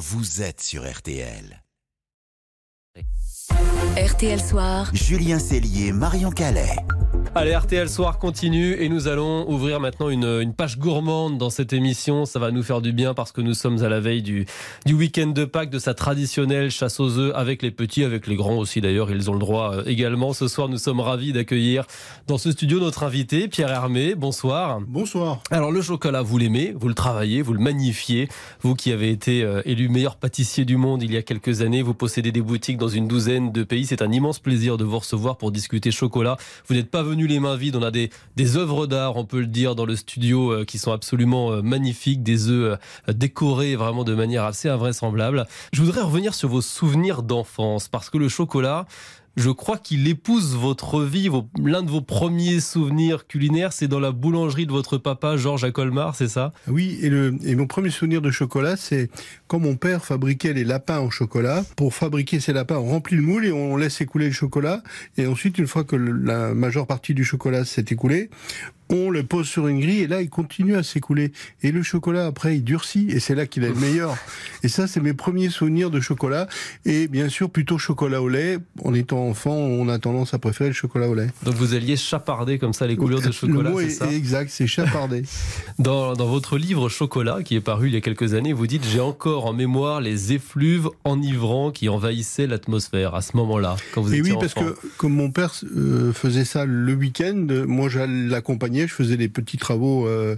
vous êtes sur RTL. RTL Soir. Julien Cellier, Marion Calais. Allez, RTL Soir continue et nous allons ouvrir maintenant une, une, page gourmande dans cette émission. Ça va nous faire du bien parce que nous sommes à la veille du, du week-end de Pâques, de sa traditionnelle chasse aux œufs avec les petits, avec les grands aussi d'ailleurs, ils ont le droit euh, également. Ce soir, nous sommes ravis d'accueillir dans ce studio notre invité, Pierre Hermé. Bonsoir. Bonsoir. Alors le chocolat, vous l'aimez, vous le travaillez, vous le magnifiez. Vous qui avez été euh, élu meilleur pâtissier du monde il y a quelques années, vous possédez des boutiques dans une douzaine de pays. C'est un immense plaisir de vous recevoir pour discuter chocolat. Vous n'êtes pas venu les mains vides. On a des, des œuvres d'art, on peut le dire, dans le studio euh, qui sont absolument euh, magnifiques, des œufs euh, décorés vraiment de manière assez invraisemblable. Je voudrais revenir sur vos souvenirs d'enfance parce que le chocolat, je crois qu'il épouse votre vie. L'un de vos premiers souvenirs culinaires, c'est dans la boulangerie de votre papa, Georges à Colmar, c'est ça? Oui, et, le, et, mon premier souvenir de chocolat, c'est quand mon père fabriquait les lapins en chocolat. Pour fabriquer ces lapins, on remplit le moule et on laisse écouler le chocolat. Et ensuite, une fois que la majeure partie du chocolat s'est écoulée, on le pose sur une grille et là, il continue à s'écouler. Et le chocolat, après, il durcit et c'est là qu'il est le meilleur. Et ça, c'est mes premiers souvenirs de chocolat. Et bien sûr, plutôt chocolat au lait. En étant enfant, on a tendance à préférer le chocolat au lait. Donc vous alliez chaparder comme ça les couleurs de chocolat, c'est ça? Exact, c'est chaparder. dans, dans, votre livre Chocolat, qui est paru il y a quelques années, vous dites J'ai encore en mémoire les effluves enivrants qui envahissaient l'atmosphère à ce moment-là, quand vous et étiez oui, parce que comme mon père euh, faisait ça le week-end, moi j'allais l'accompagner, je faisais des petits travaux euh,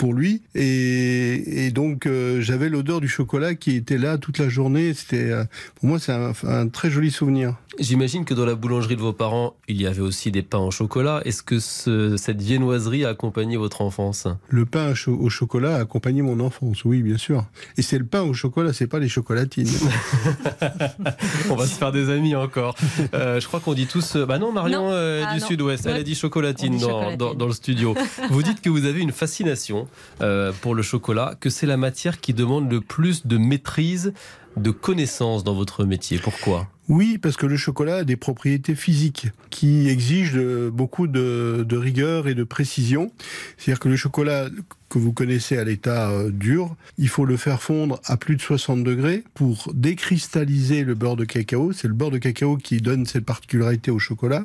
pour lui. Et, et donc euh, j'avais l'odeur du chocolat qui était là toute la journée. C'était euh, pour moi c'est un, un, très joli souvenir. J'imagine que dans la boulangerie de vos parents il y avait aussi des pains au chocolat. Est-ce que ce, cette viennoiserie a accompagné votre enfance? Le pain au chocolat a accompagné mon enfance oui bien sûr. Et c'est le pain au chocolat c'est pas les chocolatines. On va se faire des amis encore. Euh, je crois qu'on dit tous bah non Marion non. euh, ah, du non. sud-ouest. Elle a dit chocolatine, dit dans, chocolatine. Dans, dans le studio. Vous dites que vous avez une fascination euh, pour le chocolat, que c'est la matière qui demande le plus de maîtrise, de connaissance dans votre métier. Pourquoi? Oui, parce que le chocolat a des propriétés physiques qui exigent de, beaucoup de, de, rigueur et de précision. C'est-à-dire que le chocolat que vous connaissez à l'état euh, dur, il faut le faire fondre à plus de 60 degrés pour décristalliser le beurre de cacao. C'est le beurre de cacao qui donne cette particularité au chocolat.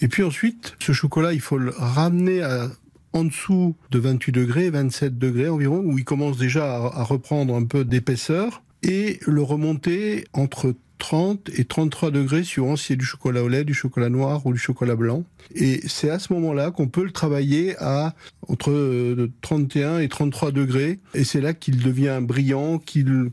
Et puis ensuite, ce chocolat, il faut le ramener à en dessous de 28 degrés, 27 degrés environ, où il commence déjà à, à reprendre un peu d'épaisseur, et le remonter entre 30 et 33 degrés suivant si c'est du chocolat au lait, du chocolat noir ou du chocolat blanc. Et c'est à ce moment-là qu'on peut le travailler à entre euh, 31 et 33 degrés. Et c'est là qu'il devient brillant,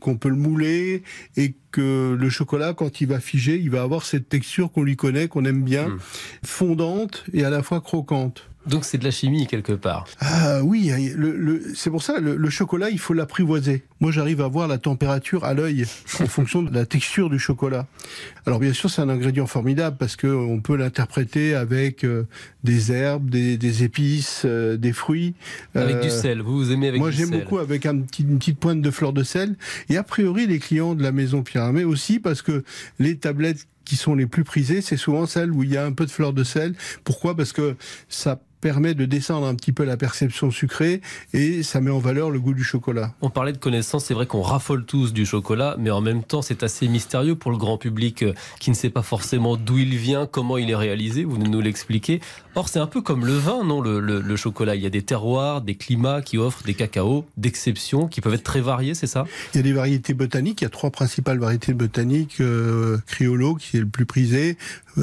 qu'on peut le mouler et que le chocolat, quand il va figer, il va avoir cette texture qu'on lui connaît, qu'on aime bien, mmh. fondante et à la fois croquante. Donc c'est de la chimie quelque part. Ah oui, le, le, c'est pour ça le, le, chocolat il faut l'apprivoiser. Moi j'arrive à voir la température à l'œil en fonction de la texture du chocolat. Alors bien sûr c'est un ingrédient formidable parce que on peut l'interpréter avec euh, des herbes, des, des épices, euh, des fruits. Avec euh, du sel. Vous vous aimez avec Moi du j'aime sel. beaucoup avec un petit, une petite pointe de fleur de sel. Et a priori les clients de la maison Pierre Hermé aussi parce que les tablettes qui sont les plus prisées, c'est souvent celles où il y a un peu de fleur de sel. Pourquoi? Parce que ça permet de descendre un petit peu la perception sucrée et ça met en valeur le goût du chocolat. On parlait de connaissance, c'est vrai qu'on raffole tous du chocolat, mais en même temps c'est assez mystérieux pour le grand public euh, qui ne sait pas forcément d'où il vient, comment il est réalisé, vous nous l'expliquez. Or c'est un peu comme le vin, non le, le, le, chocolat, il y a des terroirs, des climats qui offrent des cacaos d'exception, qui peuvent être très variés, c'est ça? Il y a des variétés botaniques, il y a trois principales variétés botaniques, euh, Criollo qui est le plus prisé,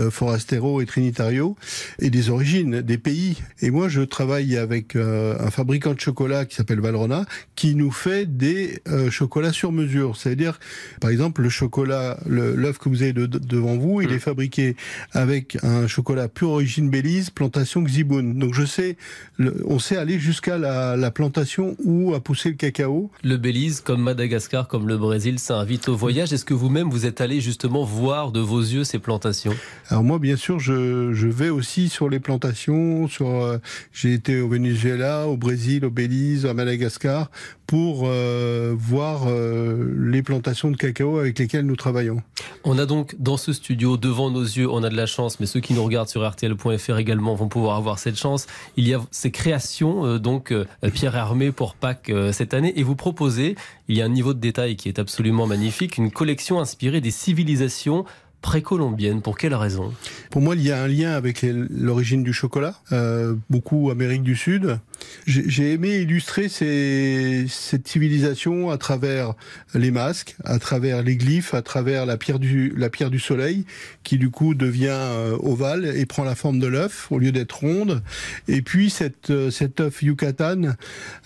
Forastero et Trinitario, et des origines, des pays. Et moi, je travaille avec euh, un fabricant de chocolat qui s'appelle Valrhona, qui nous fait des euh, chocolats sur mesure. C'est-à-dire, par exemple, le chocolat, l'œuf que vous avez de, de, devant vous, il mmh. est fabriqué avec un chocolat pure origine Belize, plantation Xiboun. Donc je sais, le, on sait aller jusqu'à la, la, plantation où a poussé le cacao. Le Belize, comme Madagascar, comme le Brésil, ça invite au voyage. Est-ce que vous-même, vous êtes allé justement voir de vos yeux ces plantations? Alors moi, bien sûr, je, vais aussi sur les plantations. Euh, j'ai été au Venezuela, au Brésil, au Belize, à Madagascar pour euh, voir euh, les plantations de cacao avec lesquelles nous travaillons. On a donc dans ce studio, devant nos yeux, on a de la chance, mais ceux qui nous regardent sur RTL.fr également vont pouvoir avoir cette chance. Il y a ces créations, donc Pierre Hermé pour Pâques cette année, et vous proposez, il y a un niveau de détail qui est absolument magnifique, une collection inspirée des civilisations précolombienne. Pour quelle raison? Pour moi, il y a un lien avec l'origine du chocolat, euh, beaucoup Amérique du Sud. J'ai aimé illustrer ces, cette civilisation à travers les masques, à travers les glyphes, à travers la pierre du, la pierre du soleil, qui du coup devient euh, ovale et prend la forme de l'œuf au lieu d'être ronde. Et puis cette, euh, cet œuf Yucatan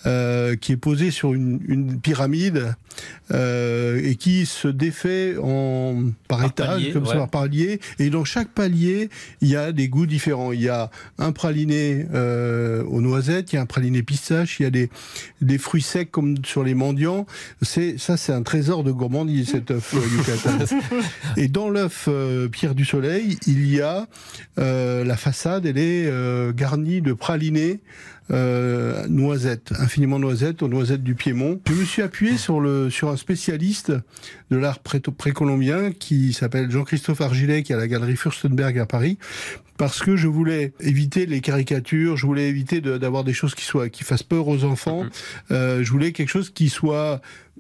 euh, qui est posé sur une, une pyramide euh, et qui se défait en par, par étage, comme ouais. ça, par palier. Et dans chaque palier, il y a des goûts différents. Il y a un praliné euh, aux noisettes, il y a un praliné il y a des, des fruits secs comme sur les mendiants. C'est ça, c'est un trésor de gourmandise cet œuf euh, Yucatan. et dans l'œuf euh, Pierre du Soleil, il y a euh, la façade, elle est garnie de pralinés euh, noisettes, infiniment noisettes, aux noisettes du Piémont. Je me suis appuyé sur, le, sur un spécialiste de l'art précolombien qui s'appelle Jean-Christophe Argilet, qui est à la galerie Furstenberg à Paris, parce que je voulais éviter les caricatures, je voulais éviter d'avoir de, des choses qui soient qui fassent peur aux enfants. Euh, je voulais quelque chose qui soit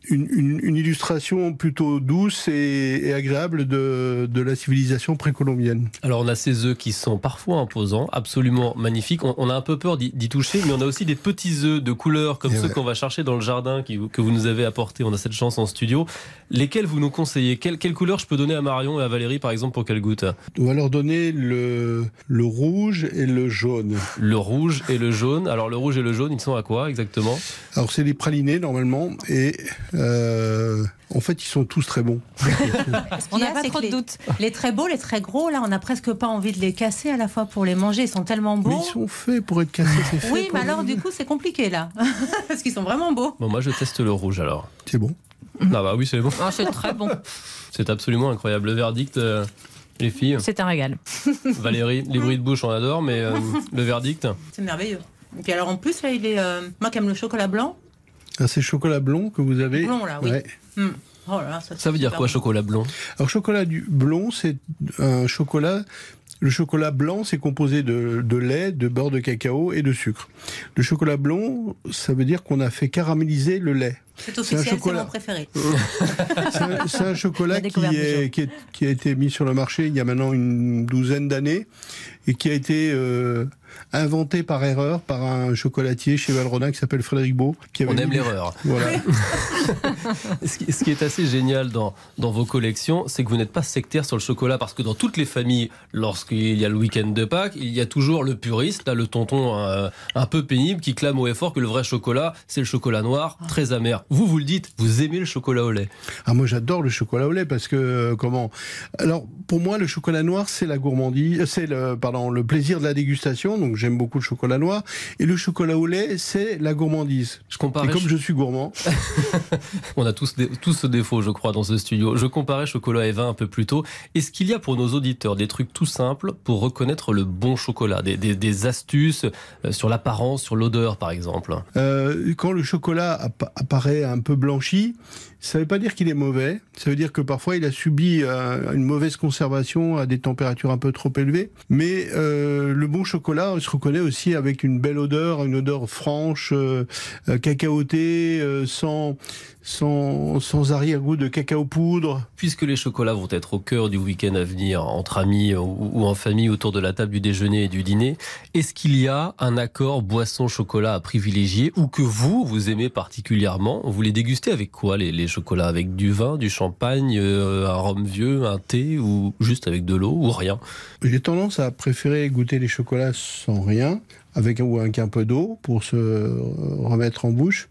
une, une, une, illustration plutôt douce et, et agréable de, de, la civilisation précolombienne. Alors on a ces œufs qui sont parfois imposants, absolument magnifiques. On, on a un peu peur d'y toucher, mais on a aussi des petits œufs de couleur comme et ceux ouais. qu'on va chercher dans le jardin qui, que vous nous avez apporté. On a cette chance en studio. Lesquels vous nous conseillez? Quelle, quelle couleur je peux donner à Marion et à Valérie par exemple pour qu'elles goûtent? On va leur donner le, le rouge et le jaune. Le rouge et le jaune. Alors le rouge et le jaune, ils sont à quoi exactement? Alors c'est des pralinés normalement et euh, en fait, ils sont tous très bons. on n'a pas trop de doutes. Les très beaux, les très gros, là, on n'a presque pas envie de les casser à la fois pour les manger. Ils sont tellement beaux. Mais ils sont faits pour être cassés. Fait oui, mais alors, du coup, c'est compliqué, là. Parce qu'ils sont vraiment beaux. Bon, moi, je teste le rouge, alors. C'est bon. Ah bah oui, c'est bon. Oh, c'est très bon. C'est absolument incroyable. Le verdict, euh, les filles. C'est un régal. Valérie, les bruits de bouche, on adore, mais euh, le verdict. C'est merveilleux. Et puis alors, en plus, là, il est. Euh, moi qui aime le chocolat blanc. Ah, c'est chocolat blond que vous avez. Blond, là, oui. Ouais. Mmh. Oh là, ça, ça veut dire quoi, bon. chocolat blond? Alors, chocolat du blond, c'est un chocolat. Le chocolat blanc, c'est composé de, de, lait, de beurre de cacao et de sucre. Le chocolat blond, ça veut dire qu'on a fait caraméliser le lait. C'est officiel, c'est mon préféré. c'est un, chocolat qui, est, qui, est, qui, a été mis sur le marché il y a maintenant une douzaine d'années et qui a été euh, inventé par erreur par un chocolatier chez Valrhona qui s'appelle Frédéric Beau. Qui avait On aime l'erreur. Voilà. ce, qui, est assez génial dans, dans vos collections, c'est que vous n'êtes pas sectaire sur le chocolat parce que dans toutes les familles, lorsqu'il y a le week-end de Pâques, il y a toujours le puriste, là, le tonton euh, un peu pénible qui clame haut et fort que le vrai chocolat, c'est le chocolat noir, très amer. Vous, vous le dites, vous aimez le chocolat au lait. Ah, moi, j'adore le chocolat au lait parce que, euh, comment Alors, pour moi, le chocolat noir, c'est la gourmandise, c'est le, pardon, le plaisir de la dégustation. Donc, j'aime beaucoup le chocolat noir. Et le chocolat au lait, c'est la gourmandise. Je comparais. Et comme je suis gourmand. On a tous, tous ce défaut, je crois, dans ce studio. Je comparais chocolat et vin un peu plus tôt. Est-ce qu'il y a pour nos auditeurs des trucs tout simples pour reconnaître le bon chocolat? Des, des, des astuces euh, sur l'apparence, sur l'odeur, par exemple? Euh, Quand le chocolat apparaît un peu blanchi, ça ne veut pas dire qu'il est mauvais. Ça veut dire que parfois il a subi euh, une mauvaise conservation à des températures un peu trop élevées. Mais euh, le bon chocolat se reconnaît aussi avec une belle odeur, une odeur franche, euh, cacaotée, sans sans, sans arrière-goût de cacao poudre. Puisque les chocolats vont être au cœur du week-end à venir, entre amis ou, ou, en famille autour de la table du déjeuner et du dîner, est-ce qu'il y a un accord boisson-chocolat à privilégier ou que vous, vous aimez particulièrement Vous les dégustez avec quoi les, chocolats? Avec du vin, du champagne, euh, un rhum vieux, un thé ou juste avec de l'eau ou rien? J'ai tendance à préférer goûter les chocolats sans rien avec ou avec un peu d'eau pour se remettre en bouche.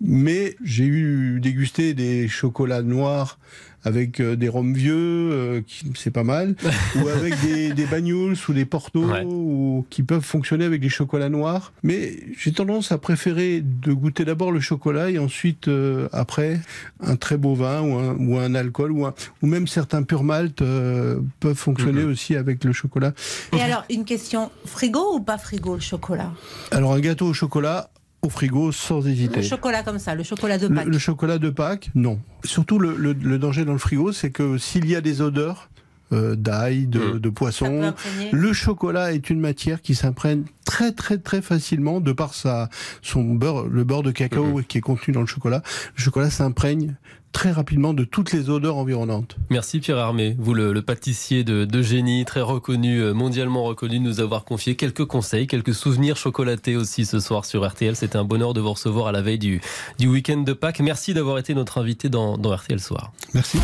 Mais j'ai eu dégusté des chocolats noirs avec euh, des rhums vieux, euh, c'est pas mal, ou avec des, des bagnoles ou des portos, ou, qui peuvent fonctionner avec des chocolats noirs. Mais j'ai tendance à préférer de goûter d'abord le chocolat et ensuite, euh, après, un très beau vin ou un, ou un alcool, ou, ou même certains pur malt peuvent fonctionner mhm. aussi avec le chocolat. Et alors, une question, frigo ou pas frigo le chocolat? Alors, un gâteau au chocolat, au frigo sans hésiter. Le chocolat comme ça, le chocolat de Pâques. Le, chocolat de Pâques, non. Surtout le, danger dans le frigo, c'est que s'il y a des odeurs euh, d'ail, de, mm. de poisson, le chocolat est une matière qui s'imprègne très très très facilement de par sa son beurre, le beurre de cacao mm-hmm. qui est contenu dans le chocolat. Le chocolat s'imprègne très rapidement de toutes les odeurs environnantes. Merci Pierre Armé, vous le, pâtissier de, génie, très reconnu, euh, mondialement reconnu, de nous avoir confié quelques conseils, quelques souvenirs chocolatés aussi ce soir sur RTL. C'était un bonheur de vous recevoir à la veille du, du week-end de Pâques. Merci d'avoir été notre invité dans, dans RTL Soir. Merci.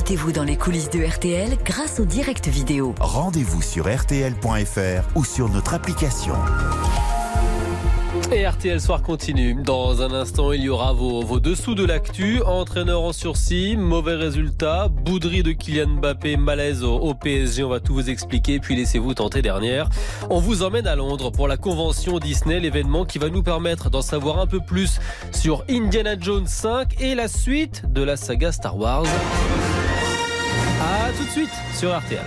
Invitez-vous dans les coulisses de RTL grâce au direct vidéo. Rendez-vous sur rtl.fr ou sur notre application. Et RTL Soir continue. Dans un instant, il y aura vos, dessous de l'actu. Entraîneur en sursis, mauvais résultat, bouderie de Kylian Mbappé, malaise au, PSG. On va tout vous expliquer. Puis laissez-vous tenter dernière. On vous emmène à Londres pour la convention Disney, l'événement qui va nous permettre d'en savoir un peu plus sur Indiana Jones 5 et la suite de la saga Star Wars. A tout de suite sur RTL.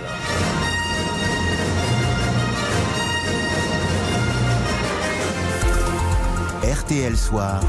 RTL Soir.